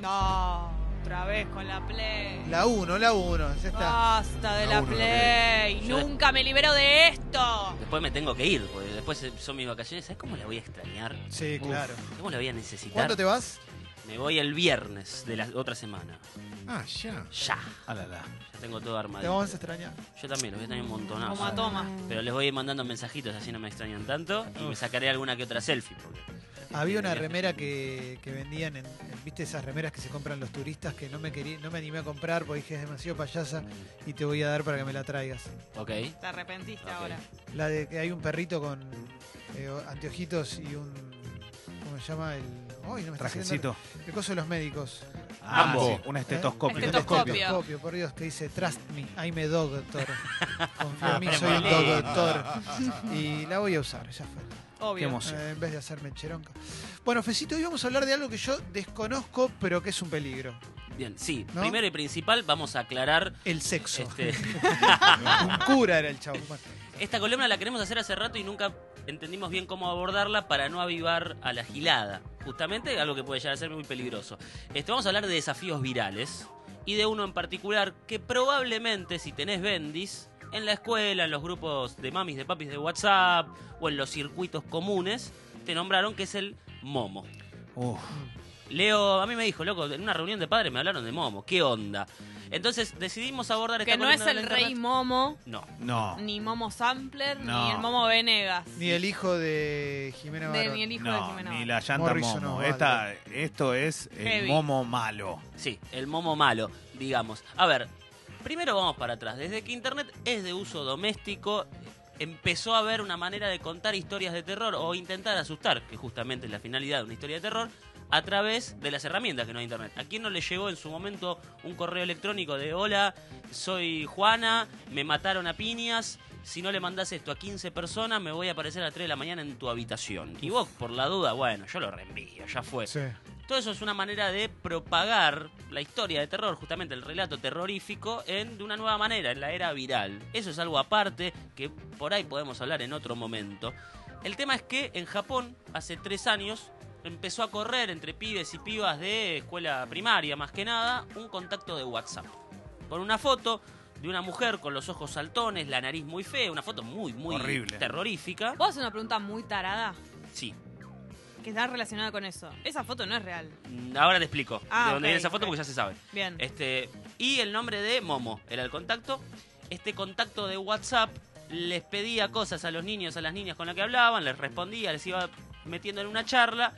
No, otra vez con la Play. La 1, la 1. Ya está. Basta de La la uno, Play. Yo- Nunca me libero de esto. Después me tengo que ir, porque después son mis vacaciones. ¿Sabes cómo la voy a extrañar? Sí, claro. ¿Cómo la voy a necesitar? ¿Cuándo te vas? Me voy el viernes de la otra semana. Ah, ya. Ya. Ah, la, la. Ya tengo todo Te armadito. vamos a extrañar. Yo también, los voy a tener un montonazo. Toma, toma. Pero les voy a ir mandando mensajitos, así no me extrañan tanto. Y me sacaré alguna que otra selfie. Porque... Había una remera que, que vendían en, en- ¿Viste esas remeras que se compran los turistas que no me quería, no me animé a comprar porque dije es demasiado payasa y te voy a dar para que me la traigas? Ok. Te arrepentiste Ok. ahora. La de que hay un perrito con eh, anteojitos y un. ¿Cómo se llama? El. ¡Ay, no me está saliendo Trajecito. El coso de los médicos. Ah, Ambo. sí, un estetoscopio. Estetoscopio. Estetoscopio, por Dios, que dice Trust me, I'm a doctor. Confía en mí, Ah, soy un doctor. Y la voy a usar, ya fue. Qué Obvio. emoción. Eh, en vez de hacerme cheronca. Bueno, Fecito, hoy vamos a hablar de algo que yo desconozco, pero que es un peligro. Bien, sí. ¿No? Primero y principal, vamos a aclarar. El sexo. Este, un cura era el chavo. Esta columna la queremos hacer hace rato y nunca entendimos bien cómo abordarla para no avivar a la gilada. Justamente algo que puede llegar a ser muy peligroso. Este, vamos a hablar de desafíos virales y de uno en particular que probablemente si tenés bendis en la escuela, en los grupos de mamis, de papis de WhatsApp o en los circuitos comunes, te nombraron que es el Momo. Uf, Leo, a mí me dijo, loco, en una reunión de padres me hablaron de Momo. ¿Qué onda? Entonces decidimos abordar esta Que no es el rey internet. Momo, No. no. ni Momo Sampler, No. ni el Momo Venegas. ni el hijo de Jimena De- Barón. ni el hijo de No, Jimena ni Barón. la llanta Morrison momo. no, Esta, esto es el Heavy. momo malo. Sí, el momo malo, digamos. A ver, primero vamos para atrás. Desde que Internet es de uso doméstico, empezó a haber una manera de contar historias de terror o intentar asustar, que justamente es la finalidad de una historia de terror, a través de las herramientas que no hay Internet. ¿A quién no le llegó en su momento un correo electrónico de hola, soy Juana, me mataron a piñas? Si no le mandás esto a 15 personas, me voy a aparecer a las 3 de la mañana en tu habitación. Y vos, por la duda, bueno, yo lo reenvío, ya fue. Sí. Todo eso es una manera de propagar la historia de terror, justamente el relato terrorífico, en, de una nueva manera, en la era viral. Eso es algo aparte que por ahí podemos hablar en otro momento. El tema es que en Japón, hace tres años, empezó a correr entre pibes y pibas de escuela primaria, más que nada, un contacto de WhatsApp. Con una foto de una mujer con los ojos saltones, la nariz muy fea, una foto muy, muy Horrible. terrorífica. ¿Puedo hacer una pregunta muy tarada? Sí, Que está relacionada con eso. Esa foto no es real. Ahora te explico Ah, de dónde viene esa foto porque ya se sabe. Bien. Este, y el nombre de Momo era el contacto. Este contacto de WhatsApp les pedía cosas a los niños, a las niñas con las que hablaban, les respondía, les iba metiendo en una charla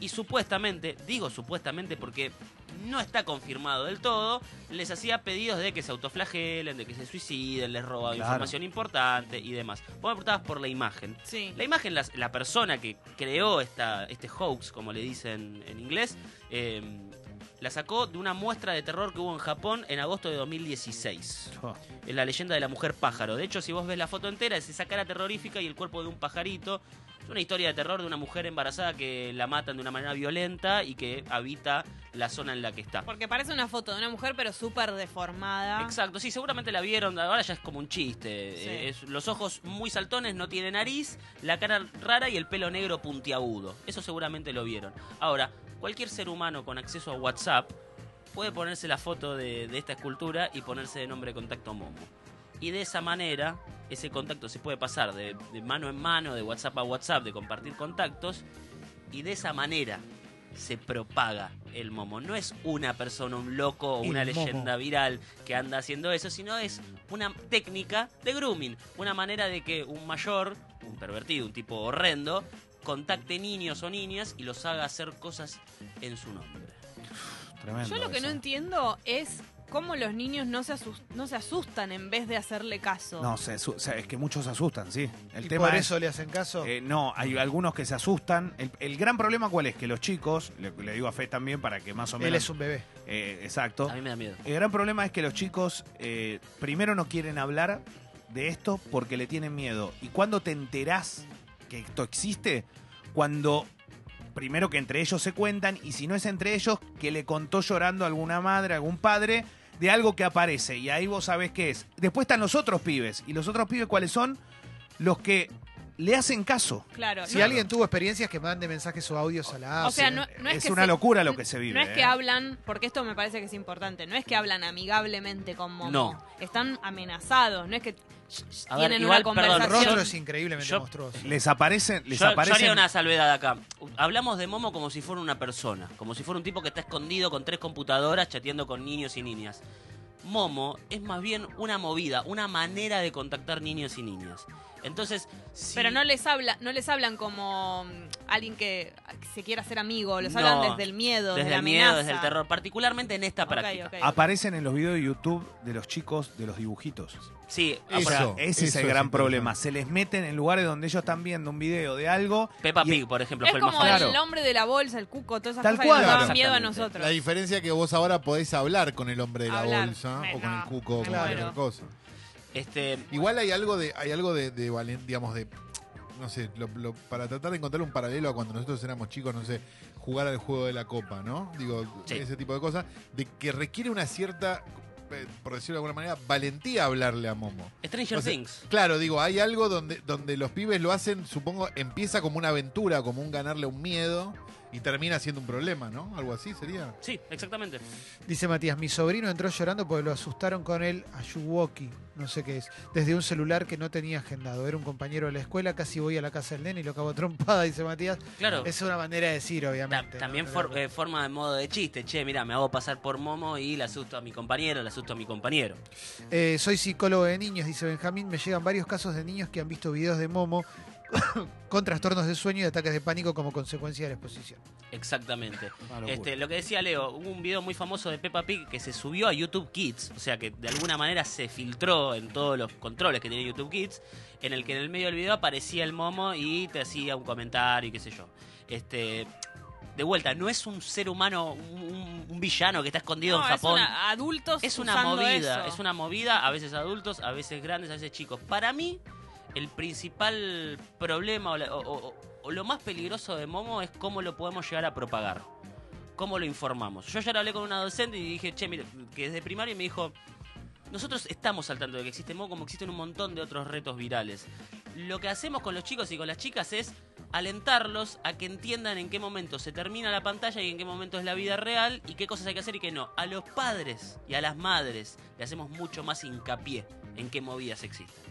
y supuestamente, digo supuestamente porque no está confirmado del todo, les hacía pedidos de que se autoflagelen, de que se suiciden, les robaba Claro. información importante y demás. Vos me preguntabas por la imagen. Sí. La imagen, la, la persona que creó esta, este hoax, como le dicen en inglés, eh, la sacó de una muestra de terror que hubo en Japón en agosto de 2016. Oh, Es la leyenda de la mujer pájaro. De hecho, si vos ves la foto entera, es esa cara terrorífica y el cuerpo de un pajarito. Es una historia de terror de una mujer embarazada que la matan de una manera violenta y que habita la zona en la que está. Porque parece una foto de una mujer, pero súper deformada. Exacto, sí, seguramente la vieron, ahora ya es como un chiste. Sí. Eh, es- los ojos muy saltones, no tiene nariz, la cara rara y el pelo negro puntiagudo. Eso seguramente lo vieron. Ahora, cualquier ser humano con acceso a WhatsApp puede ponerse la foto de, de esta escultura y ponerse de nombre de contacto Momo. Y de esa manera, ese contacto se puede pasar de, de mano en mano, de WhatsApp a WhatsApp, de compartir contactos, y de esa manera se propaga el momo. No es una persona, un loco o El una momo. leyenda viral que anda haciendo eso, sino es una técnica de grooming, una manera de que un mayor, un pervertido, un tipo horrendo, contacte niños o niñas y los haga hacer cosas en su nombre. tremendo. Yo lo que no entiendo es cómo los niños no se, no se asustan en vez de hacerle caso. No, se sea, es que muchos se asustan, sí. El y tema por es- eso le hacen caso. Eh, no, hay algunos que se asustan. El, el gran problema cuál es que los chicos, le, le digo a Fe también para que más o menos. Él es un bebé. eh, exacto. A mí me da miedo. El gran problema es que los chicos eh, primero no quieren hablar de esto porque le tienen miedo. Y cuando te enterás que esto existe, cuando primero que entre ellos se cuentan y si no es entre ellos, que le contó llorando a alguna madre, algún padre de algo que aparece y ahí vos sabés qué es. Después están los otros pibes y los otros pibes cuáles son los que le hacen caso. Claro. Si no- alguien tuvo experiencias, que mande mensajes o audios a la o sea, no, no es, es que una se- locura lo que se vive. No es que ¿eh? hablan, porque esto me parece que es importante, no es que hablan amigablemente con Momo. No. Están amenazados, no es que A ver, tienen igual, una perdón, El conversación. rostro es increíblemente Yo- monstruoso. Les aparecen, les yo, yo aparecen haría una salvedad acá. Hablamos de Momo como si fuera una persona, como si fuera un tipo que está escondido con tres computadoras chateando con niños y niñas. Momo es más bien una movida, una manera de contactar niños y niñas. Entonces, si- Pero no les habla, no les hablan como mm, alguien que se quiera hacer amigo, los No, hablan desde el miedo, desde desde la el miedo, amenaza. desde el terror, particularmente en esta Ok, práctica. aparecen en los videos de YouTube de los chicos de los dibujitos. Sí, Eso, ese es el gran problema. Se les meten en lugares donde ellos están viendo un video de algo. Peppa y- Pig, por ejemplo, Es fue el más como Claro. el hombre de la bolsa, el cuco, todas esas Tal cosas cual. que nos daban miedo a nosotros. La diferencia es que vos ahora podés hablar con el hombre de la Hablar. bolsa Me- o con el cuco o cualquier cosa. Este, Igual hay algo de, hay algo de, de valen- digamos, de, no sé, lo- lo- para tratar de encontrar un paralelo a cuando nosotros éramos chicos, no sé, jugar al juego de la copa, ¿no? Digo, Sí. ese tipo de cosas, de que requiere una cierta, eh, por decirlo de alguna manera, valentía hablarle a Momo. Stranger O sea, Things. Claro, digo, hay algo donde, donde los pibes lo hacen, supongo, empieza como una aventura, como un ganarle un miedo y termina siendo un problema, ¿no? Algo así sería. Sí, exactamente. Dice Matías, mi sobrino entró llorando porque lo asustaron con el Ayuwoki, no sé qué es, desde un celular que no tenía agendado. Era un compañero de la escuela, casi voy a la casa del nene y lo acabo trompada, dice Matías. Claro. Es una manera de decir, Ta- obviamente. también ¿no? for- eh, forma de modo de chiste. Che, mira, me hago pasar por Momo y le asusto a mi compañero, le asusto a mi compañero. Eh, soy psicólogo de niños, dice Benjamín. Me llegan varios casos de niños que han visto videos de Momo con trastornos de sueño y ataques de pánico como consecuencia de la exposición. Exactamente. Este, lo que decía Leo, hubo un video muy famoso de Peppa Pig que se subió a YouTube Kids, o sea que de alguna manera se filtró en todos los controles que tiene YouTube Kids, en el que en el medio del video aparecía el momo y te hacía un comentario y qué sé yo. Este, de vuelta, no es un ser humano, un, villano que está escondido No, en es Japón. una- adultos Es una movida, eso. es una movida, a veces adultos, a veces grandes, a veces chicos. Para mí, el principal problema o, lo más peligroso de Momo es cómo lo podemos llegar a propagar. Cómo lo informamos. Yo ayer hablé con una docente y dije, che, mire, que desde primario me dijo, nosotros estamos al tanto de que existe Momo como existen un montón de otros retos virales. Lo que hacemos con los chicos y con las chicas es alentarlos a que entiendan en qué momento se termina la pantalla y en qué momento es la vida real y qué cosas hay que hacer y qué no. A los padres y a las madres le hacemos mucho más hincapié en qué movidas existen.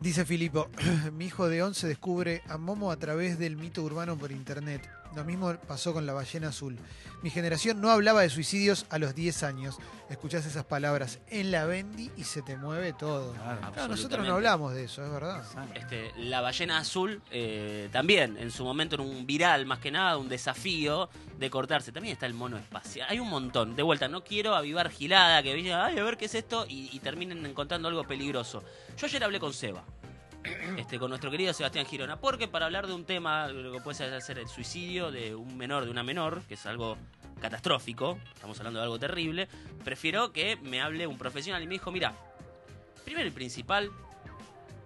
Dice Filipo, mi hijo de 11 descubre a Momo a través del mito urbano por internet. Lo mismo pasó con la ballena azul. Mi generación no hablaba de suicidios a los 10 años. Escuchás esas palabras en la Bendy y se te mueve todo. Claro. Claro, nosotros no hablamos de eso, es verdad. Este, la ballena azul eh, también, en su momento era un viral más que nada, un desafío de cortarse. También está el mono espacial. Hay un montón. De vuelta, no quiero avivar gilada, que digan, ay, a ver qué es esto, y, y terminen encontrando algo peligroso. Yo ayer hablé con Seba. Este, con nuestro querido Sebastián Girona, porque para hablar de un tema, lo que puede ser el suicidio de un menor, de una menor, que es algo catastrófico, estamos hablando de algo terrible, prefiero que me hable un profesional y me dijo, mira, primero y principal,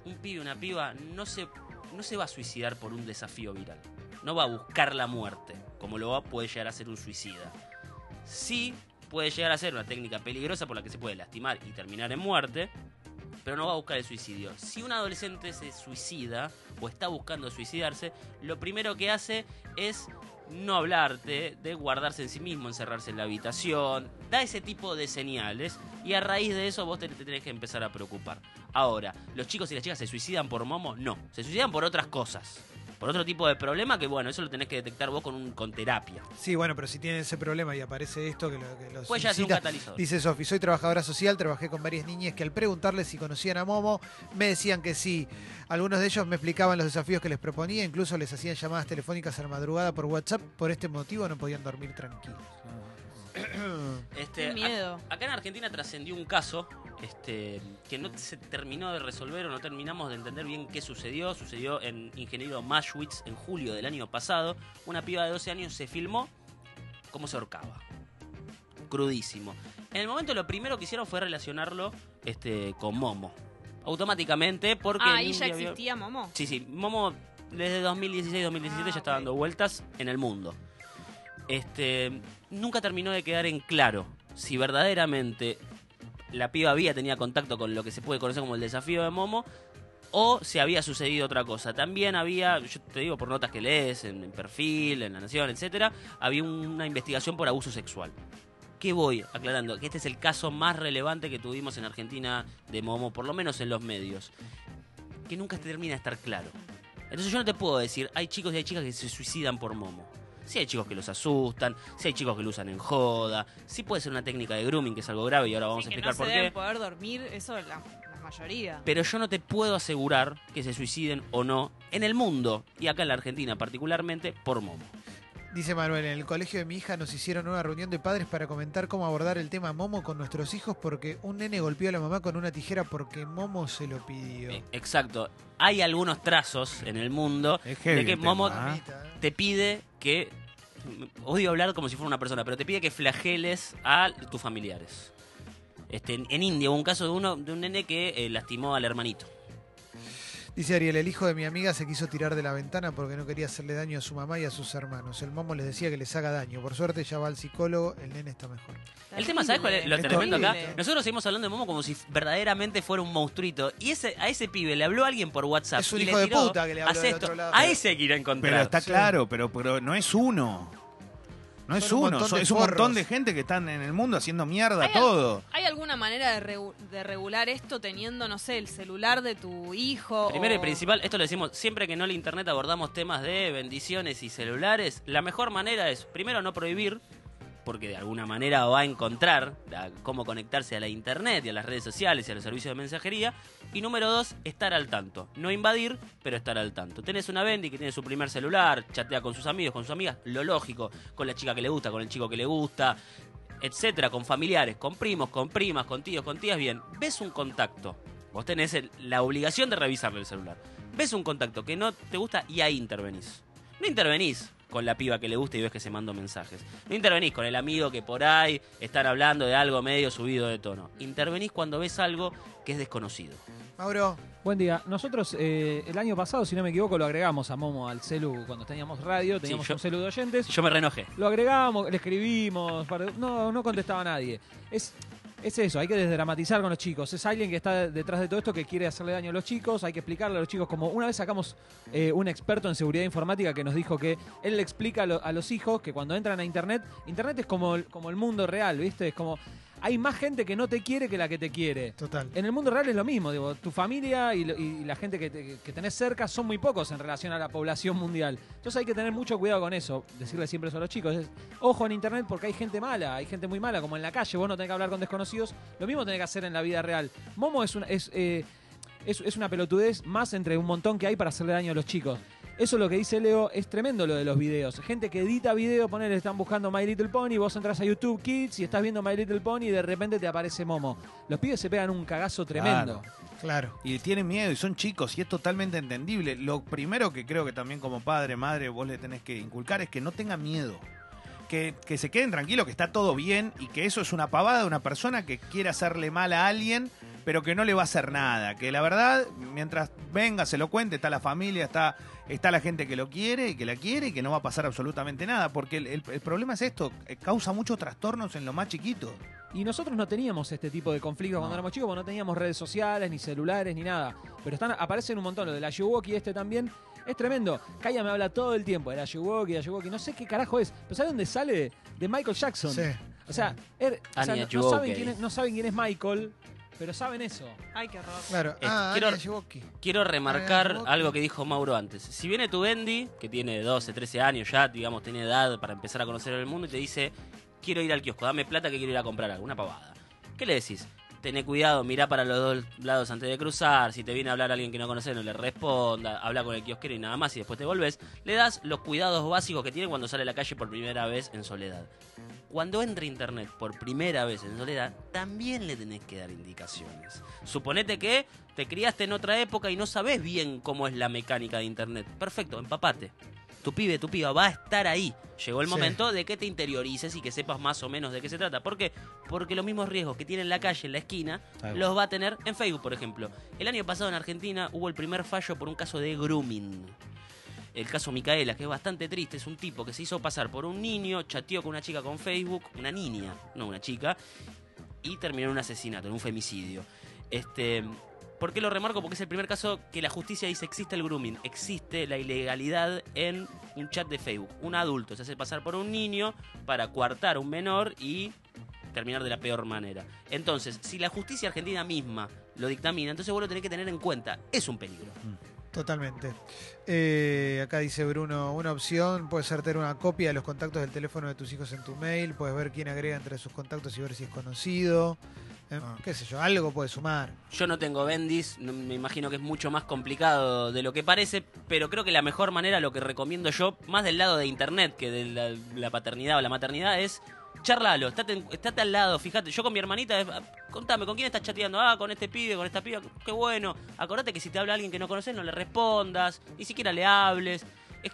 un pibe, una piba, no se, no se va a suicidar por un desafío viral. No va a buscar la muerte, como lo va, puede llegar a ser un suicida. Sí puede llegar a ser una técnica peligrosa por la que se puede lastimar y terminar en muerte, pero no va a buscar el suicidio. Si un adolescente se suicida o está buscando suicidarse, lo primero que hace es no hablarte, de guardarse en sí mismo, encerrarse en la habitación, da ese tipo de señales y a raíz de eso vos te, te tenés que empezar a preocupar. Ahora, ¿los chicos y las chicas se suicidan por momo? No, se suicidan por otras cosas. Por otro tipo de problema que, bueno, eso lo tenés que detectar vos con, un, con terapia. Sí, bueno, pero si tienen ese problema y aparece esto que lo, que los Puede ya ser un incita- catalizador. Dice Sofi, soy trabajadora social, trabajé con varias niñas que al preguntarles si conocían a Momo, me decían que sí. Algunos de ellos me explicaban los desafíos que les proponía, incluso les hacían llamadas telefónicas a la madrugada por WhatsApp. Por este motivo no podían dormir tranquilos. Este, Qué miedo. ac- acá en Argentina trascendió un caso este, que no se terminó de resolver o no terminamos de entender bien qué sucedió. Sucedió en Ingeniero Maschwitz en julio del año pasado. Una piba de 12 años se filmó cómo se ahorcaba. Crudísimo. En el momento lo primero que hicieron fue relacionarlo este, con Momo. Automáticamente porque... Ah, ahí ya había- existía Momo. Sí, sí, Momo desde 2016-2017 Ah, ya está dando vueltas en el mundo. Este, nunca terminó de quedar en claro si verdaderamente la piba había tenía contacto con lo que se puede conocer como el desafío de Momo o si había sucedido otra cosa. También había, yo te digo por notas que lees en, perfil, en La Nación, etcétera, había una investigación por abuso sexual. ¿Qué voy aclarando? Que este es el caso más relevante que tuvimos en Argentina de Momo, por lo menos en los medios, que nunca te termina de estar claro. Entonces yo no te puedo decir, hay chicos y hay chicas que se suicidan por Momo. Si hay chicos que los asustan, si hay chicos que lo usan en joda, si puede ser una técnica de grooming que es algo grave y ahora vamos Sí, a que explicar no por se qué. deben poder dormir, eso la, la mayoría. Pero yo no te puedo asegurar que se suiciden o no en el mundo, y acá en la Argentina particularmente, por Momo. Dice Manuel, en el colegio de mi hija nos hicieron una reunión de padres para comentar cómo abordar el tema Momo con nuestros hijos porque un nene golpeó a la mamá con una tijera porque Momo se lo pidió. Eh, Exacto. Hay algunos trazos en el mundo de que tema, Momo ¿eh? te pide que. Odio hablar como si fuera una persona, pero te pide que flageles a tus familiares. Este, en, en India hubo un caso de uno de un nene que eh, lastimó al hermanito. Dice Ariel, el hijo de mi amiga se quiso tirar de la ventana porque no quería hacerle daño a su mamá y a sus hermanos. El momo les decía que les haga daño. Por suerte ya va al psicólogo, el nene está mejor. El tema, ¿sabes cuál es lo Es tremendo acá? Nosotros seguimos hablando de Momo como si verdaderamente fuera un monstruito. Y ese, a ese pibe le habló alguien por WhatsApp. Es un y hijo le de puta que le habló "Haz del esto". otro lado. A ese hay que ir a encontrar. Pero está Sí. claro, pero, pero no es uno. No es un uno, es un montón de gente que están en el mundo haciendo mierda Hay al- todo. ¿Hay alguna manera de, regu- de regular esto teniendo, no sé, el celular de tu hijo? Primero y o- principal, esto lo decimos siempre que no en internet abordamos temas de bendiciones y celulares. La mejor manera es, primero, no prohibir, porque de alguna manera va a encontrar cómo conectarse a la internet y a las redes sociales y a los servicios de mensajería. Y número dos, estar al tanto. No invadir, pero estar al tanto. Tenés una Bendy que tiene su primer celular, chatea con sus amigos, con sus amigas, lo lógico, con la chica que le gusta, con el chico que le gusta, etcétera, con familiares, con primos, con primas, con tíos, con tías, bien, ves un contacto. Vos tenés la obligación de revisarle el celular. Ves un contacto que no te gusta y ahí intervenís. No intervenís con la piba que le gusta y ves que se mandó mensajes. No intervenís con el amigo que por ahí están hablando de algo medio subido de tono. Intervenís cuando ves algo que es desconocido. Mauro, Buen día. Nosotros eh, el año pasado, si no me equivoco, lo agregamos a Momo al celu cuando teníamos radio, teníamos yo- un celu de oyentes. Yo me renojé. Lo agregamos, le escribimos, no, no contestaba nadie. Es, es eso, hay que desdramatizar con los chicos. Es alguien que está detrás de todo esto que quiere hacerle daño a los chicos, hay que explicarle a los chicos como una vez sacamos eh, un experto en seguridad informática que nos dijo que él le explica a, lo- a los hijos que cuando entran a internet, internet es como, como el mundo real, ¿viste? Es como hay más gente que no te quiere que la que te quiere. total. En el mundo real es lo mismo, digo, tu familia y, la gente que, te- que tenés cerca son muy pocos en relación a la población mundial. Entonces hay que tener mucho cuidado con eso, decirle siempre eso a los chicos. es, ojo en internet porque hay gente mala, hay gente muy mala, como en la calle, vos no tenés que hablar con desconocidos, lo mismo tenés que hacer en la vida real. Momo es una, es, eh, es, es una pelotudez más entre un montón que hay para hacerle daño a los chicos. Eso lo que dice Leo es tremendo lo de los videos. Gente que edita video, poner, están buscando My Little Pony, vos entras a YouTube Kids y estás viendo My Little Pony y de repente te aparece Momo. Los pibes se pegan un cagazo tremendo. Claro. Y tienen miedo y son chicos y es totalmente entendible. Lo primero que creo que también como padre, madre, vos le tenés que inculcar es que no tengan miedo. Que, que se queden tranquilos, que está todo bien y que eso es una pavada de una persona que quiere hacerle mal a alguien, pero que no le va a hacer nada. Que la verdad, mientras venga, se lo cuente, está la familia, está, está la gente que lo quiere y que la quiere y que no va a pasar absolutamente nada. Porque el, el- el problema es esto, eh, causa muchos trastornos en lo más chiquito. Y nosotros no teníamos este tipo de conflictos cuando éramos chicos, porque no teníamos redes sociales, ni celulares, ni nada. Pero están, aparecen un montón. Lo de la Yuwoki este también es tremendo. Kaya me habla todo el tiempo de la Yuwoki, la Yuwoki. No sé qué carajo es. ¿Pero sabe dónde sale? De Michael Jackson. Sí. O sea, er- o sea, Anya no, no saben quién es, no saben quién es Michael, pero saben eso. Ay, qué horror. Claro. Eh, ah, quiero-. Quiero remarcar algo que dijo Mauro antes. Si viene tu Bendy, que tiene 12, 13 años ya, digamos, tiene edad para empezar a conocer el mundo y te dice, quiero ir al kiosco, dame plata que quiero ir a comprar algo, una pavada. ¿Qué le decís? Tené cuidado, mirá para los dos lados antes de cruzar, si te viene a hablar alguien que no conoces no le responda, habla con el kiosquero y nada más y después te volvés, le das los cuidados básicos que tiene cuando sale a la calle por primera vez en soledad. Cuando entre internet por primera vez en soledad, también le tenés que dar indicaciones. Suponete que te criaste en otra época y no sabés bien cómo es la mecánica de internet. Perfecto, empapate. Tu pibe, tu piba va a estar ahí. Llegó el Sí. momento de que te interiorices y que sepas más o menos de qué se trata. ¿Por qué? Porque los mismos riesgos que tiene en la calle, en la esquina, los va a tener en Facebook, por ejemplo. El año pasado en Argentina hubo el primer fallo por un caso de grooming. El caso Micaela, que es bastante triste, es un tipo que se hizo pasar por un niño, chateó con una chica con Facebook, una niña, no una chica, y terminó en un asesinato, en un femicidio. Este, ¿Por qué lo remarco? Porque es el primer caso que la justicia dice existe el grooming, existe la ilegalidad en un chat de Facebook. Un adulto se hace pasar por un niño para coartar a un menor y terminar de la peor manera. Entonces, si la justicia argentina misma lo dictamina, entonces vos lo tenés que tener en cuenta. Es un peligro. Totalmente. Eh, acá dice Bruno, una opción puede ser tener una copia de los contactos del teléfono de tus hijos en tu mail, puedes ver quién agrega entre sus contactos y ver si es conocido. Eh, Ah. Qué sé yo, algo puede sumar. Yo no tengo Bendis, no- me imagino que es mucho más complicado de lo que parece, pero creo que la mejor manera, lo que recomiendo yo, más del lado de internet que de la, la paternidad o la maternidad, es charlalo, estate, en- estate al lado, fíjate, yo con mi hermanita, es, ah, contame, ¿con quién estás chateando? Ah, con este pibe, con esta piba, qué bueno. Acordate que si te habla alguien que no conoces, no le respondas, ni siquiera le hables, es,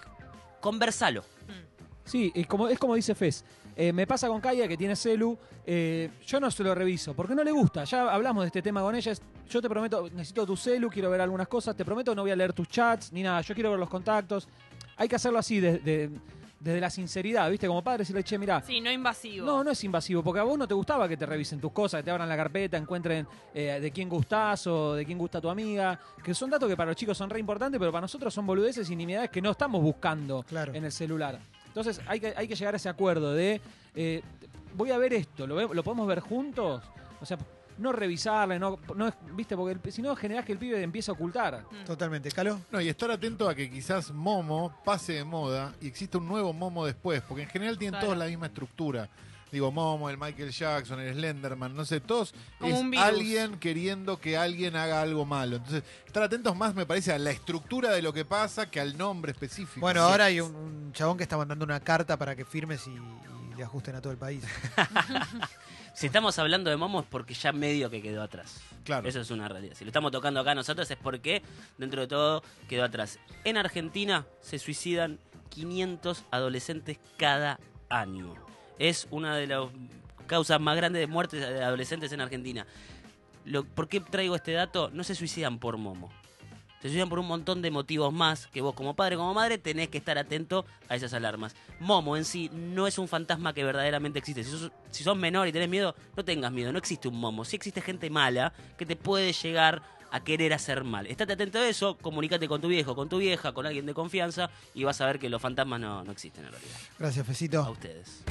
conversalo. Sí, es como, es como dice Fez. Eh, me pasa con Kaya que tiene celu. eh, yo no se lo reviso porque no le gusta. Ya hablamos de este tema con ella. Yo te prometo, necesito tu celu, quiero ver algunas cosas. Te prometo no voy a leer tus chats ni nada. Yo quiero ver los contactos. Hay que hacerlo así, de- de- desde la sinceridad, ¿viste? Como padre, decirle, che, mira. Sí, no invasivo. No, no es invasivo, porque a vos no te gustaba que te revisen tus cosas, que te abran la carpeta, encuentren eh, de quién gustás o de quién gusta tu amiga, que son datos que para los chicos son re importantes, pero para nosotros son boludeces y nimiedades que no estamos buscando Claro. en el celular. Entonces hay que, hay que llegar a ese acuerdo de, eh, voy a ver esto, ¿lo, ve- ¿lo podemos ver juntos? O sea, no revisarle, no, no viste, porque si no generás que el pibe empiece a ocultar. Mm. Totalmente. ¿Calo? No, y estar atento a que quizás Momo pase de moda y exista un nuevo Momo después, porque en general tienen Claro. todos la misma estructura. Digo, Momo, el Michael Jackson, el Slenderman, no sé, todos Como es un virus. alguien queriendo que alguien haga algo malo. Entonces, estar atentos más me parece a la estructura de lo que pasa que al nombre específico. Bueno, Sí. ahora hay un, un chabón que está mandando una carta para que firmes y, y le ajusten a todo el país. Si estamos hablando de Momo es porque ya medio que quedó atrás. Claro. Eso es una realidad. Si lo estamos tocando acá nosotros es porque, dentro de todo, quedó atrás. En Argentina se suicidan 500 adolescentes cada año. Es una de las causas más grandes de muertes de adolescentes en Argentina. ¿Por qué traigo este dato? No se suicidan por Momo. Se suicidan por un montón de motivos más que vos como padre, como madre, tenés que estar atento a esas alarmas. Momo en sí no es un fantasma que verdaderamente existe. Si sos, si sos menor y tenés miedo, no tengas miedo, no existe un Momo. Sí existe gente mala que te puede llegar a querer hacer mal. Estate atento a eso, comunícate con tu viejo, con tu vieja, con alguien de confianza y vas a ver que los fantasmas no, no existen en realidad. Gracias, A Fecito. ustedes.